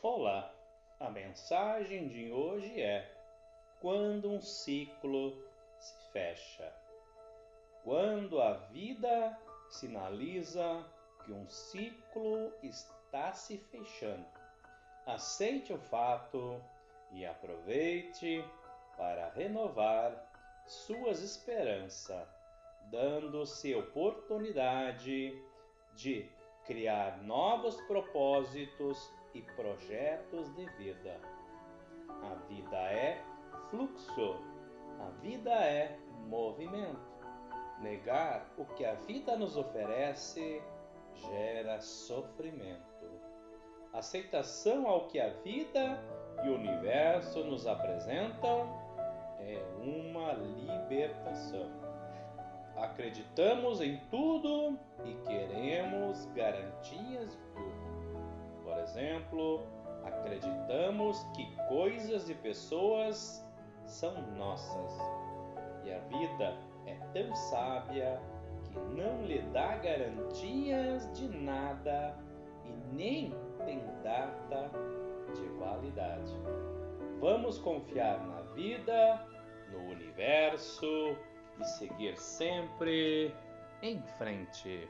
Olá, a mensagem de hoje é: quando um ciclo se fecha. Quando a vida sinaliza que um ciclo está se fechando, aceite o fato e aproveite para renovar suas esperanças, dando-se oportunidade de criar novos propósitos e projetos de vida. A vida é fluxo, a vida é movimento. Negar o que a vida nos oferece gera sofrimento. Aceitação ao que a vida e o universo nos apresentam é uma libertação. Acreditamos em tudo e queremos garantias exemplo, acreditamos que coisas e pessoas são nossas e a vida é tão sábia que não lhe dá garantias de nada e nem tem data de validade. Vamos confiar na vida, no universo e seguir sempre em frente.